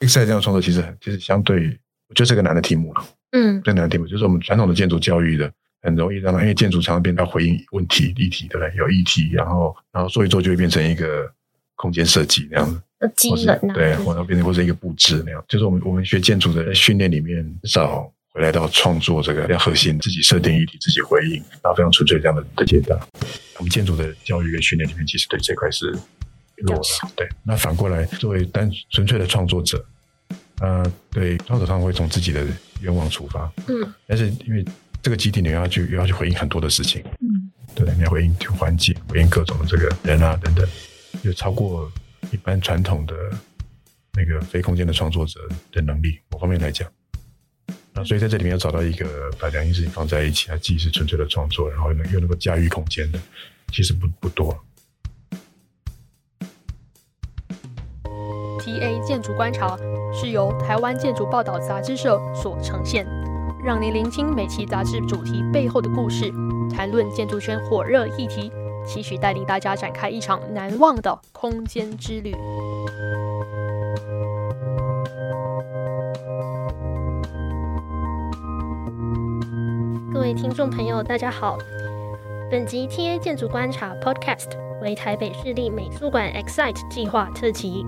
Excite 这样创作其实其实相对，我觉得是个难的题目了。嗯，最难的题目就是我们传统的建筑教育的，很容易让因为建筑常常变到回应问题、议题，对不对？有议题，然后然后做一做就会变成一个空间设计那样子，机能啊，对，或者变成或者一个布置那样。就是我们我们学建筑的训练里面，至少回来到创作这个要核心，自己设定议题，自己回应，然后非常纯粹这样的的阶段。我们建筑的教育跟训练里面，其实对这块是弱的。对，那反过来作为单纯粹的创作者。呃，对，创作上会从自己的愿望出发，嗯，但是因为这个集体你要去，又要去回应很多的事情，嗯，对，你要回应环境，回应各种的这个人啊等等，就超过一般传统的那个非空间的创作者的能力，某方面来讲，那所以在这里面要找到一个把两件事情放在一起，它既是纯粹的创作，然后又能又能够驾驭空间的，其实不不多。TA 建筑观察是由台湾建筑报道杂志社所呈现，让您聆听每期杂志主题背后的故事，谈论建筑圈火热议题，期许带领大家展开一场难忘的空间之旅。各位听众朋友，大家好，本集 TA 建筑观察 Podcast 为台北市立美术馆 Excite 计划特辑。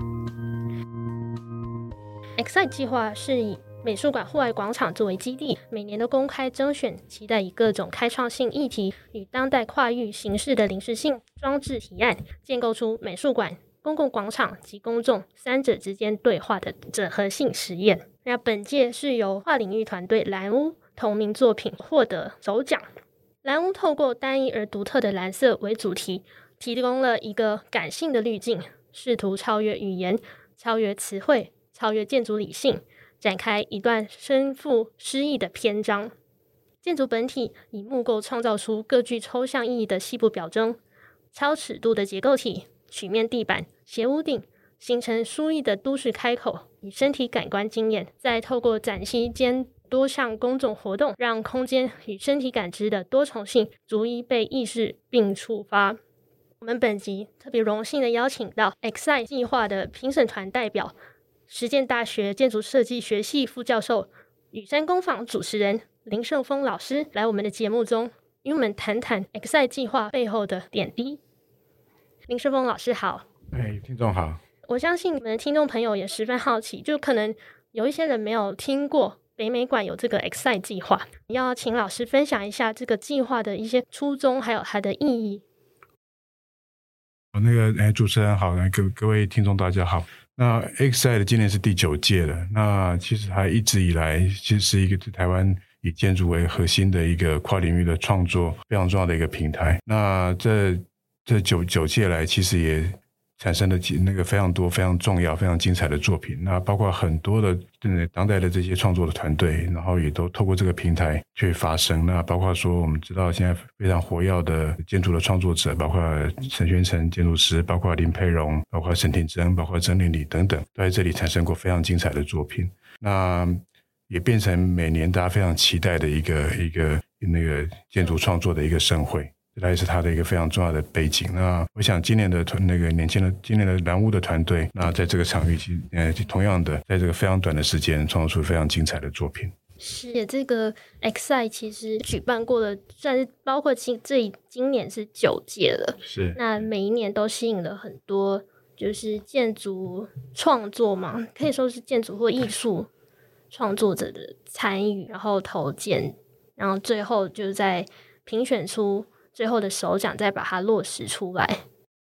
Excite 计划是以美术馆户外广场作为基地，每年的公开征选，期待以各种开创性议题与当代跨域形式的临时性装置提案，建构出美术馆、公共广场及公众三者之间对话的整合性实验。那本届是由跨领域团队蓝屋同名作品获得首奖。蓝屋透过单一而独特的蓝色为主题，提供了一个感性的滤镜，试图超越语言，超越词汇。超越建筑理性，展开一段深富诗意的篇章。建筑本体以木构创造出各具抽象意义的细部表征，超尺度的结构体、曲面地板、斜屋顶，形成书意的都市开口与身体感官经验。再透过展期间多项公众活动，让空间与身体感知的多重性逐一被意识并触发。我们本集特别荣幸的邀请到 Excite 计划的评审团代表。实践大学建筑设计学系副教授、雨山工坊主持人林圣峰老师来我们的节目中，与我们谈谈 Excite 计划背后的点滴。林圣峰老师好，哎，听众好。我相信你们的听众朋友也十分好奇，就可能有一些人没有听过北美馆有这个 Excite 计划，要请老师分享一下这个计划的一些初衷，还有它的意义。我那个哎，主持人好，各各位听众大家好。那 X i 的今年是第九届了。那其实它一直以来其实是一个台湾以建筑为核心的一个跨领域的创作非常重要的一个平台。那这这九九届来，其实也产生了那个非常多非常重要、非常精彩的作品。那包括很多的当代的这些创作的团队，然后也都透过这个平台去发声。那包括说，我们知道现在非常活跃的建筑的创作者，包括陈宣成建筑师，包括林佩荣，包括沈庭珍，包括曾令礼等等，都在这里产生过非常精彩的作品。那也变成每年大家非常期待的一个一个那个建筑创作的一个盛会。这也是他的一个非常重要的背景。那我想今年的团那个年轻的今年的蓝屋的团队，那在这个场域其实呃同样的，在这个非常短的时间创造出非常精彩的作品。是这个 Excite 其实举办过的，算是包括今这今年是九届了。是。那每一年都吸引了很多就是建筑创作嘛，可以说是建筑或艺术创作者的参与，然后投件，然后最后就在评选出。最后的首奖，再把它落实出来。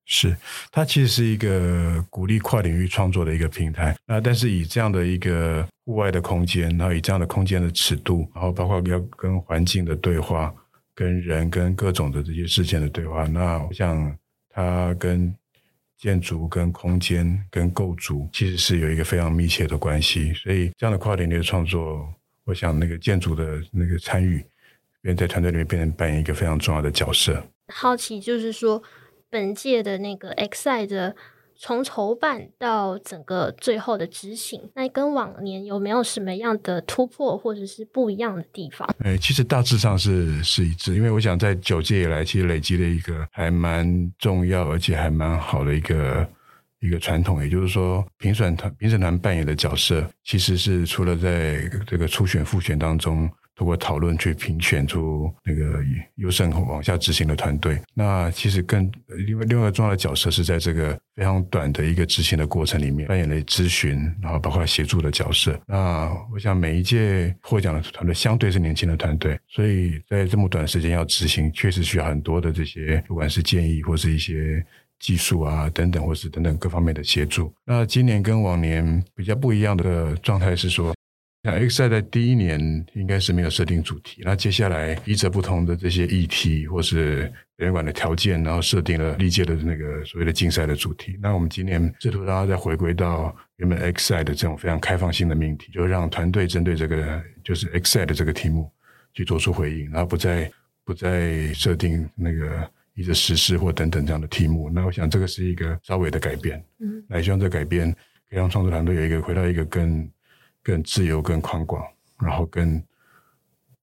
是，它其实是一个鼓励跨领域创作的一个平台。那但是以这样的一个户外的空间，然后以这样的空间的尺度，然后包括要跟环境的对话，跟人跟各种的这些事件的对话，那我想它跟建筑、跟空间、跟构筑其实是有一个非常密切的关系。所以这样的跨领域的创作，我想那个建筑的那个参与。在团队里面变成扮演一个非常重要的角色。好奇就是说，本届的那个 Excite 从筹办到整个最后的执行，那跟往年有没有什么样的突破或者是不一样的地方？诶，其实大致上是是一致，因为我想在九届以来，其实累积了一个还蛮重要而且还蛮好的一个。一个传统，也就是说，评审团评审团扮演的角色，其实是除了在这个初选、复选当中，通过讨论去评选出那个优胜往下执行的团队。那其实更另外另外一个重要的角色是在这个非常短的一个执行的过程里面扮演了咨询，然后包括协助的角色。那我想每一届获奖的团队相对是年轻的团队，所以在这么短时间要执行，确实需要很多的这些不管是建议或是一些。技术啊，等等，或是等等各方面的协助。那今年跟往年比较不一样的状态是说，像 X 赛在第一年应该是没有设定主题，那接下来依着不同的这些议题或是表演馆的条件，然后设定了历届的那个所谓的竞赛的主题。那我们今年试图让它再回归到原本 X 赛的这种非常开放性的命题，就让团队针对这个就是 X 赛的这个题目去做出回应，然后不再不再设定那个。一个实施或等等这样的题目，那我想这个是一个稍微的改变。嗯，那也希望这改变可以让创作团队有一个回到一个更更自由、更宽广，然后更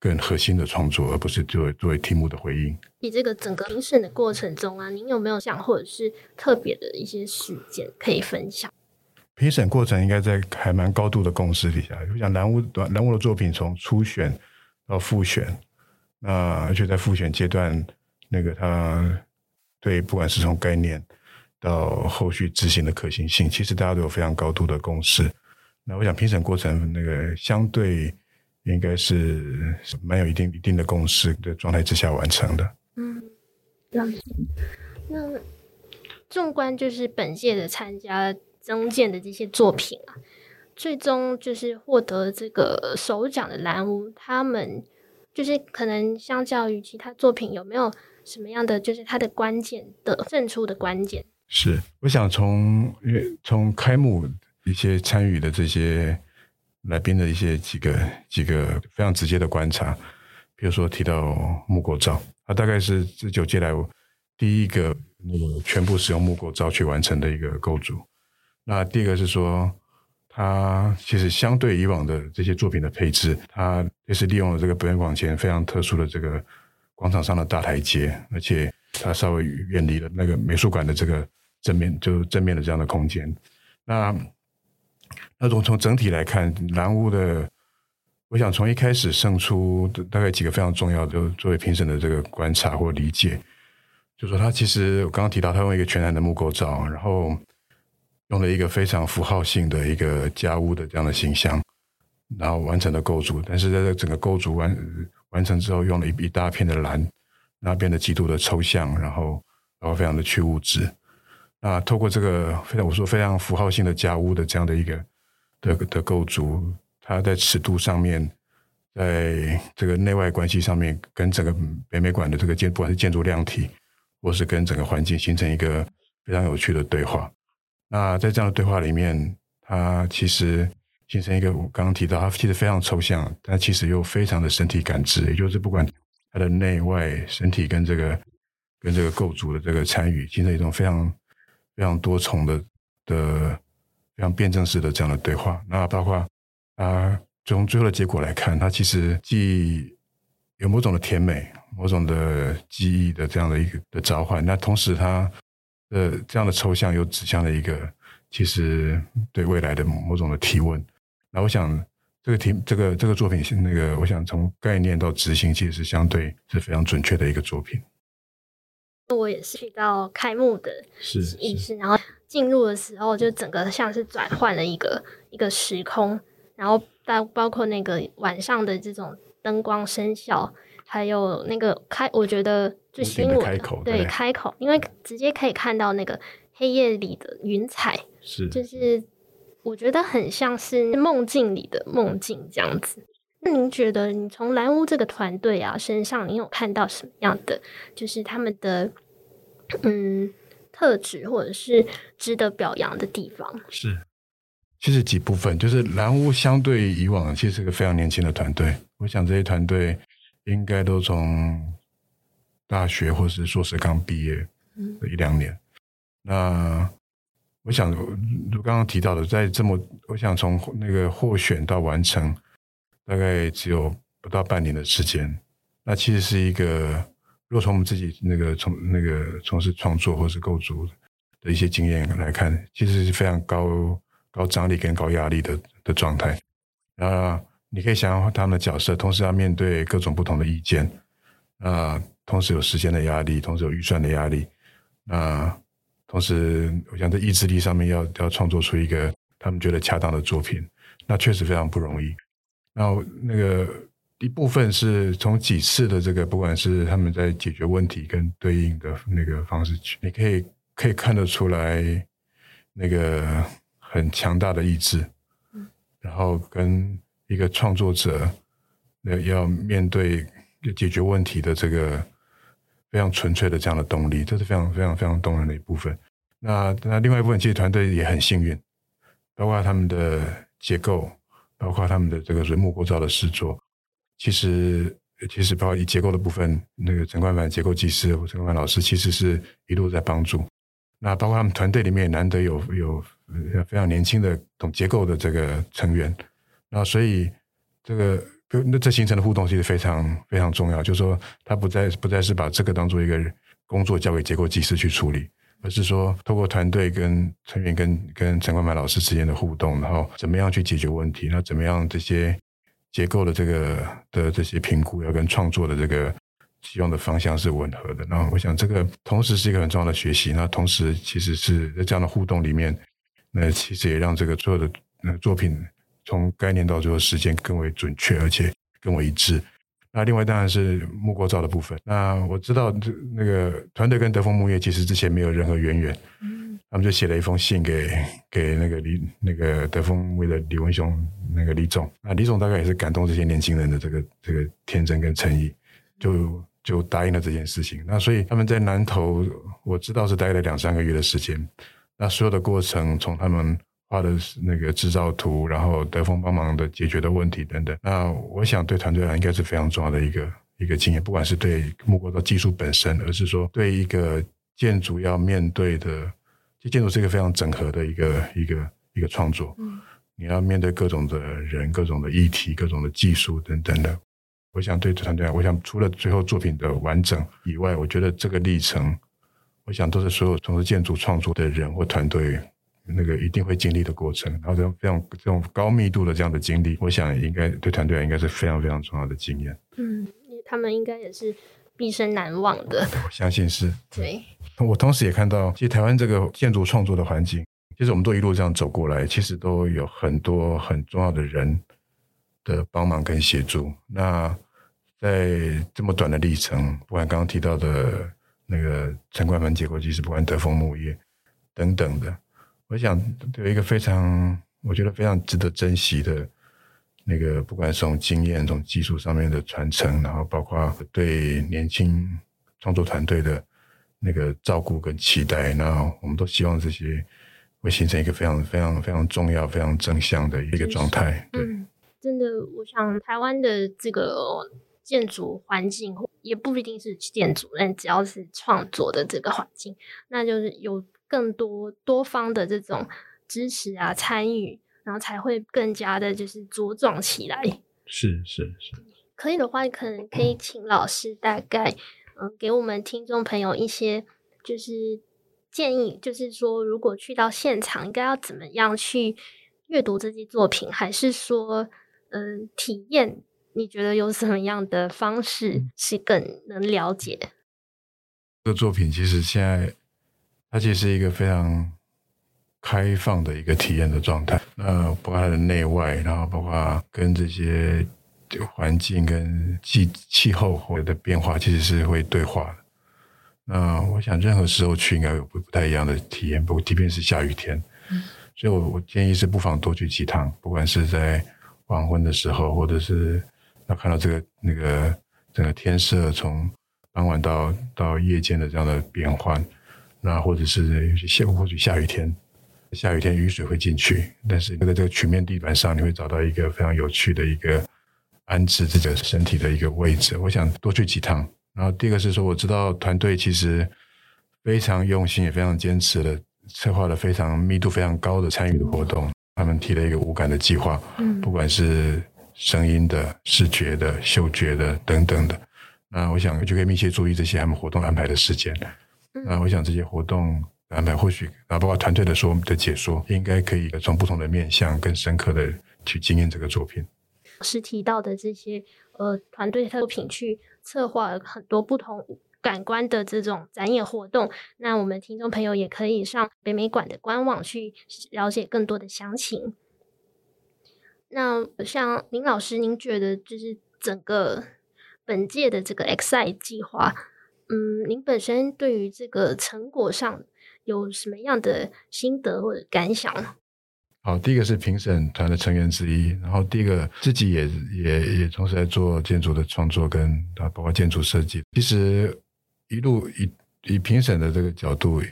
更核心的创作，而不是作为作为题目的回应。你这个整个评审的过程中啊，您有没有想或者是特别的一些事件可以分享？评审过程应该在还蛮高度的共识底下。就像蓝屋蓝屋的作品从初选到复选，那而且在复选阶段。那个他对不管是从概念到后续执行的可行性，其实大家都有非常高度的共识。那我想评审过程那个相对应该是蛮有一定一定的共识的状态之下完成的。嗯，那那纵观就是本届的参加增建的这些作品啊，最终就是获得这个首奖的蓝屋，他们就是可能相较于其他作品有没有？什么样的就是它的关键的胜出的关键？是我想从因为从开幕一些参与的这些来宾的一些几个几个非常直接的观察，比如说提到木构造，它大概是这九届来第一个那个全部使用木构造去完成的一个构筑。那第二个是说，它其实相对以往的这些作品的配置，它也是利用了这个表演馆前非常特殊的这个。广场上的大台阶，而且它稍微远离了那个美术馆的这个正面，就正面的这样的空间。那那从从整体来看，蓝屋的，我想从一开始胜出大概几个非常重要的，作为评审的这个观察或理解，就说他其实我刚刚提到，他用一个全然的木构造，然后用了一个非常符号性的一个家屋的这样的形象，然后完成了构筑。但是在这整个构筑完。完成之后，用了一一大片的蓝，那变得极度的抽象，然后然后非常的去物质。那透过这个非常我说非常符号性的家屋的这样的一个的的构筑，它在尺度上面，在这个内外关系上面，跟整个北美馆的这个建不管是建筑量体，或是跟整个环境形成一个非常有趣的对话。那在这样的对话里面，它其实。形成一个我刚刚提到，它其实非常抽象，但其实又非常的身体感知，也就是不管它的内外身体跟这个跟这个构筑的这个参与，形成一种非常非常多重的的非常辩证式的这样的对话。那包括啊，从最后的结果来看，它其实既有某种的甜美，某种的记忆的这样的一个的召唤，那同时它的这样的抽象又指向了一个其实对未来的某种的提问。那我想，这个题，这个这个作品是那个，我想从概念到执行，其实是相对是非常准确的一个作品。我也是去到开幕的仪式，然后进入的时候，就整个像是转换了一个一个时空，然后包包括那个晚上的这种灯光声效，还有那个开，我觉得最吸引我的，对，对开口，因为直接可以看到那个黑夜里的云彩，是就是。我觉得很像是梦境里的梦境这样子。那您觉得，你从蓝屋这个团队啊身上，你有看到什么样的，就是他们的嗯特质，或者是值得表扬的地方？是，其实几部分，就是蓝屋相对以往，其实是个非常年轻的团队。我想这些团队应该都从大学或是硕士刚毕业一两年。嗯、那我想，如刚刚提到的，在这么，我想从那个获选到完成，大概只有不到半年的时间。那其实是一个，如果从我们自己那个从那个从事创作或是构筑的一些经验来看，其实是非常高高张力跟高压力的的状态。啊你可以想象他们的角色，同时要面对各种不同的意见，啊，同时有时间的压力，同时有预算的压力，那同时我想在意志力上面要要创作出一个他们觉得恰当的作品，那确实非常不容易。然后那个一部分是从几次的这个，不管是他们在解决问题跟对应的那个方式，你可以可以看得出来那个很强大的意志，然后跟一个创作者那要面对解决问题的这个非常纯粹的这样的动力，这是非常非常非常动人的一部分。那那另外一部分，其实团队也很幸运，包括他们的结构。包括他们的这个水木构造的制作，其实其实包括以结构的部分，那个陈冠凡结构技师或陈冠凡老师，其实是一路在帮助。那包括他们团队里面也难得有有非常年轻的懂结构的这个成员，那所以这个那这形成的互动其实非常非常重要。就是说，他不再不再是把这个当做一个工作交给结构技师去处理。而是说，透过团队跟成员跟跟陈冠凡老师之间的互动，然后怎么样去解决问题？那怎么样这些结构的这个的这些评估，要跟创作的这个希望的方向是吻合的？那我想，这个同时是一个很重要的学习。那同时，其实是在这样的互动里面，那其实也让这个所有的那作品从概念到最后实践更为准确，而且更为一致。那另外当然是木构造的部分。那我知道这那个团队跟德丰木业其实之前没有任何渊源，嗯，他们就写了一封信给给那个李那个德丰为了李文雄那个李总。那李总大概也是感动这些年轻人的这个这个天真跟诚意，就就答应了这件事情。那所以他们在南投，我知道是待了两三个月的时间。那所有的过程从他们。画的那个制造图，然后德丰帮忙的解决的问题等等。那我想对团队来讲应该是非常重要的一个一个经验，不管是对木构的技术本身，而是说对一个建筑要面对的，这建筑是一个非常整合的一个一个一个创作。嗯，你要面对各种的人、各种的议题、各种的技术等等的。我想对团队，我想除了最后作品的完整以外，我觉得这个历程，我想都是所有从事建筑创作的人或团队。那个一定会经历的过程，然后这种这种这种高密度的这样的经历，我想应该对团队应该是非常非常重要的经验。嗯，他们应该也是毕生难忘的。我相信是。对，我同时也看到，其实台湾这个建筑创作的环境，其实我们都一路这样走过来，其实都有很多很重要的人的帮忙跟协助。那在这么短的历程，不管刚刚提到的那个陈冠凡结构技师，不管德丰木业等等的。我想有一个非常，我觉得非常值得珍惜的，那个不管是从经验、从技术上面的传承，然后包括对年轻创作团队的那个照顾跟期待，那我们都希望这些会形成一个非常、非常、非常重要、非常正向的一个状态。对，嗯，真的，我想台湾的这个建筑环境也不一定是建筑，但只要是创作的这个环境，那就是有。更多多方的这种支持啊，参与，然后才会更加的，就是茁壮起来。是是是。可以的话，可能可以请老师大概嗯，给我们听众朋友一些就是建议，就是说，如果去到现场，应该要怎么样去阅读这些作品，还是说嗯，体验？你觉得有什么样的方式是更能了解？这个作品其实现在。它其实是一个非常开放的一个体验的状态，那包括它的内外，然后包括跟这些环境跟气气候或者的变化，其实是会对话的。那我想任何时候去应该有不不太一样的体验，不过即便是下雨天，嗯、所以我我建议是不妨多去几趟，不管是在黄昏的时候，或者是要看到这个那个整个天色从傍晚到到夜间的这样的变换。那或者是下或许下雨天，下雨天雨水会进去，但是在这个曲面地板上，你会找到一个非常有趣的一个安置自己的身体的一个位置。我想多去几趟。然后第二个是说，我知道团队其实非常用心，也非常坚持的策划了非常密度非常高的参与的活动。他们提了一个五感的计划，嗯，不管是声音的、视觉的、嗅觉的等等的。那我想就可以密切注意这些他们活动安排的时间。那我想这些活动安排，或许啊，包括团队的说的解说，应该可以从不同的面向更深刻的去经验这个作品。是提到的这些呃团队作品去策划了很多不同感官的这种展演活动，那我们听众朋友也可以上北美馆的官网去了解更多的详情。那像林老师，您觉得就是整个本届的这个 Excite 计划，嗯，您本身对于这个成果上有什么样的心得或者感想呢？好，第一个是评审团的成员之一，然后第一个自己也也也同时在做建筑的创作跟啊，包括建筑设计。其实一路以以评审的这个角度。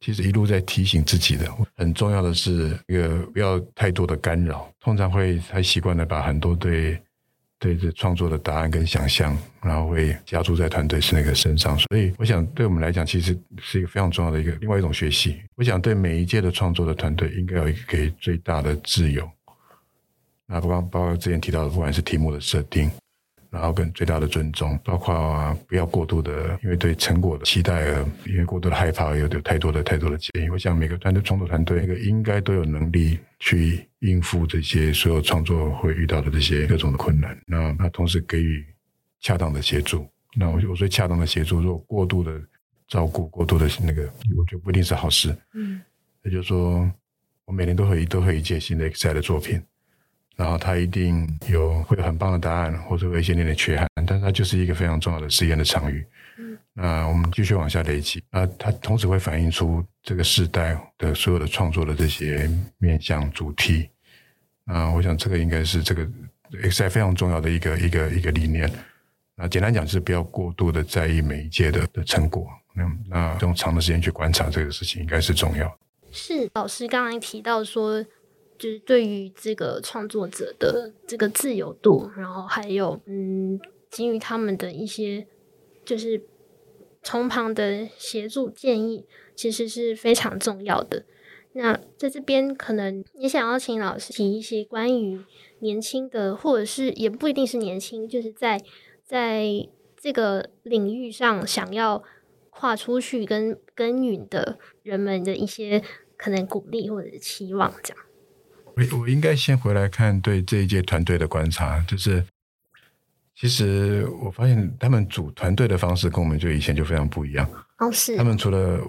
其实一路在提醒自己的，很重要的是一个不要太多的干扰。通常会还习惯的把很多对对这创作的答案跟想象，然后会加注在团队是那个身上。所以我想，对我们来讲，其实是一个非常重要的一个另外一种学习。我想，对每一届的创作的团队，应该有一个给最大的自由。那不光包括之前提到的，不管是题目的设定。然后跟最大的尊重，包括啊，不要过度的，因为对成果的期待而，因为过度的害怕，有有太多的太多的建议。我想每个团队创作团队，那个应该都有能力去应付这些所有创作会遇到的这些各种的困难。那那同时给予恰当的协助。那我我说恰当的协助，如果过度的照顾，过度的那个，我觉得不一定是好事。嗯，也就是说，我每年都会都会一届新的 Excite 的作品。然后它一定有会有很棒的答案，或者会有一些点点缺憾，但是它就是一个非常重要的实验的场域。嗯，那我们继续往下累积。那它同时会反映出这个时代的所有的创作的这些面向主题。啊我想这个应该是这个 Excite 非常重要的一个一个一个理念。那简单讲就是不要过度的在意每一届的的成果。那那用长的时间去观察这个事情应该是重要。是老师刚刚提到说。就是对于这个创作者的这个自由度，然后还有嗯，给予他们的一些就是从旁的协助建议，其实是非常重要的。那在这边可能也想要请老师提一些关于年轻的，或者是也不一定是年轻，就是在在这个领域上想要跨出去跟耕耘的人们的一些可能鼓励或者是期望，这样。我我应该先回来看对这一届团队的观察，就是其实我发现他们组团队的方式跟我们就以前就非常不一样。哦，是。他们除了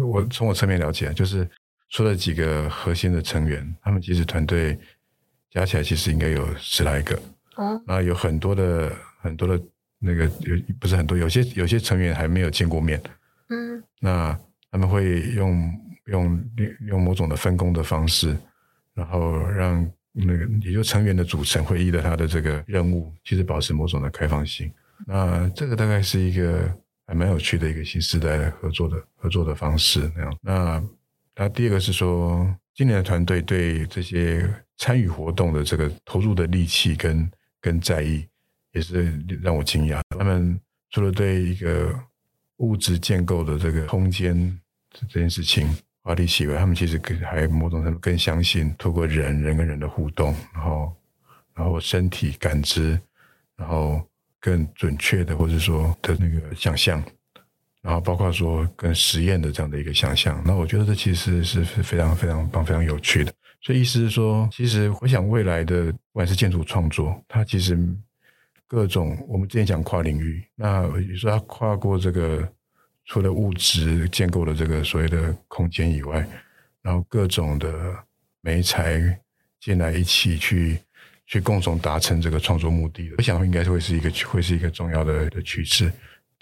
我从我侧面了解，就是除了几个核心的成员，他们其实团队加起来其实应该有十来个。啊。然后有很多的很多的那个有不是很多，有些有些成员还没有见过面。嗯。那他们会用用用某种的分工的方式。然后让那个也就成员的组成会依着他的这个任务，其实保持某种的开放性。那这个大概是一个还蛮有趣的一个新时代的合作的合作的方式那样。那那第二个是说，今年的团队对这些参与活动的这个投入的力气跟跟在意，也是让我惊讶。他们除了对一个物质建构的这个空间这件事情。花力气以外，他们其实更还某种程度更相信，透过人人跟人的互动，然后然后身体感知，然后更准确的或者说的那个想象，然后包括说跟实验的这样的一个想象，那我觉得这其实是非常非常棒、非常有趣的。所以意思是说，其实我想未来的不管是建筑创作，它其实各种我们之前讲跨领域，那你说它跨过这个。除了物质建构的这个所谓的空间以外，然后各种的媒材进来一起去去共同达成这个创作目的的，我想应该是会是一个会是一个重要的的趋势。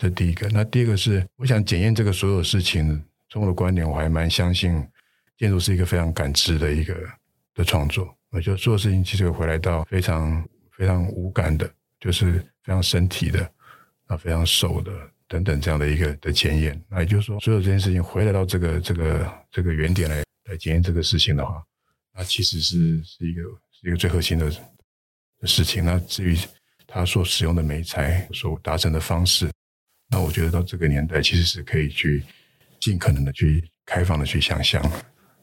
这第一个，那第二个是我想检验这个所有事情。从我的观点，我还蛮相信建筑是一个非常感知的一个的创作。我觉得做事情其实会回来到非常非常无感的，就是非常身体的啊，非常手的。等等这样的一个的检验，那也就是说，所有这件事情回来到这个这个这个原点来来检验这个事情的话，那其实是是一个是一个最核心的的事情。那至于他所使用的媒材所达成的方式，那我觉得到这个年代其实是可以去尽可能的去开放的去想象，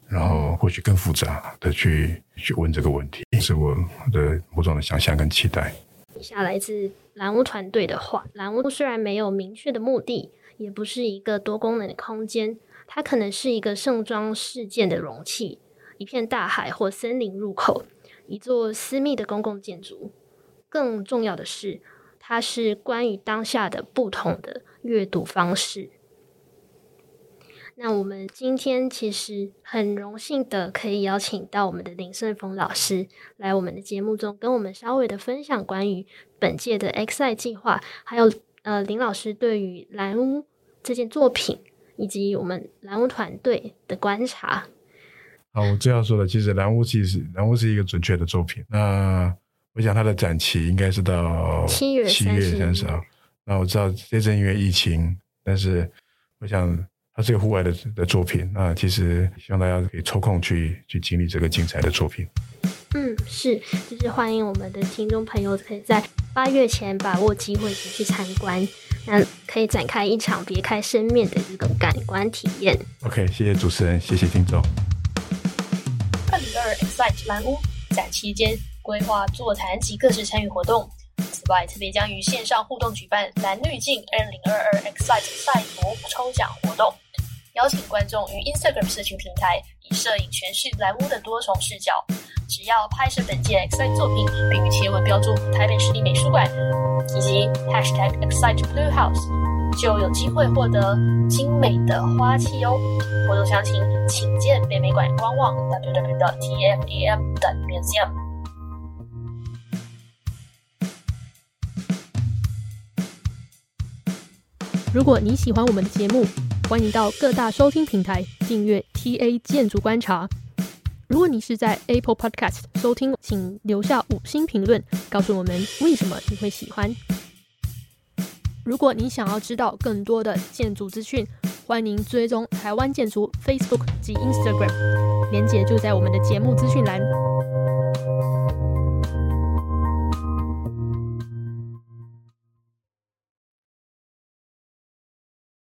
然后或许更复杂的去去问这个问题，是我的某种的想象跟期待。以下来自蓝屋团队的话：蓝屋虽然没有明确的目的，也不是一个多功能的空间，它可能是一个盛装事件的容器，一片大海或森林入口，一座私密的公共建筑。更重要的是，它是关于当下的不同的阅读方式。那我们今天其实很荣幸的可以邀请到我们的林胜峰老师来我们的节目中，跟我们稍微的分享关于本届的 X I 计划，还有呃林老师对于蓝屋这件作品以及我们蓝屋团队的观察。好，我这样说的，其实蓝屋其实蓝屋是一个准确的作品。那我想它的展期应该是到七月七月三十号。那我知道这阵因为疫情，但是我想。它是个户外的的作品，那其实希望大家可以抽空去去经历这个精彩的作品。嗯，是，就是欢迎我们的听众朋友可以在八月前把握机会去参观，那可以展开一场别开生面的一个感官体验。OK，谢谢主持人，谢谢听众。二零二 Excite 蓝屋展期间规划座谈及各式参与活动。此外，特别将于线上互动举办蓝滤镜二零二二 X-site 赛博抽奖活动。邀请观众于 Instagram 社群平台以摄影诠释蓝屋的多重视角，只要拍摄本届 X-site 作品，并于贴文标注台北市立美术馆以及 Hashtag X-site Blue House，就有机会获得精美的花器哦。活动详情请见北美馆官网 www.tfam.museum。如果你喜欢我们的节目，欢迎到各大收听平台订阅 TA 建筑观察。如果你是在 Apple Podcast 收听，请留下五星评论，告诉我们为什么你会喜欢。如果你想要知道更多的建筑资讯，欢迎追踪台湾建筑 Facebook 及 Instagram，连结就在我们的节目资讯栏。